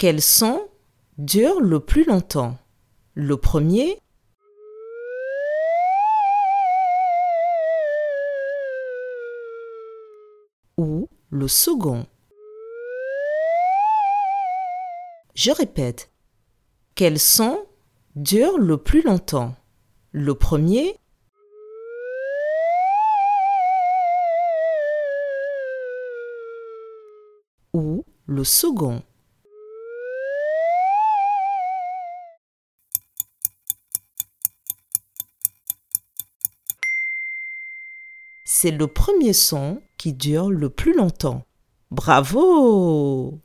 Quel son dure le plus longtemps? Le premier ou le second? Je répète. Quel son dure le plus longtemps? Le premier ou le second? C'est le premier son qui dure le plus longtemps. Bravo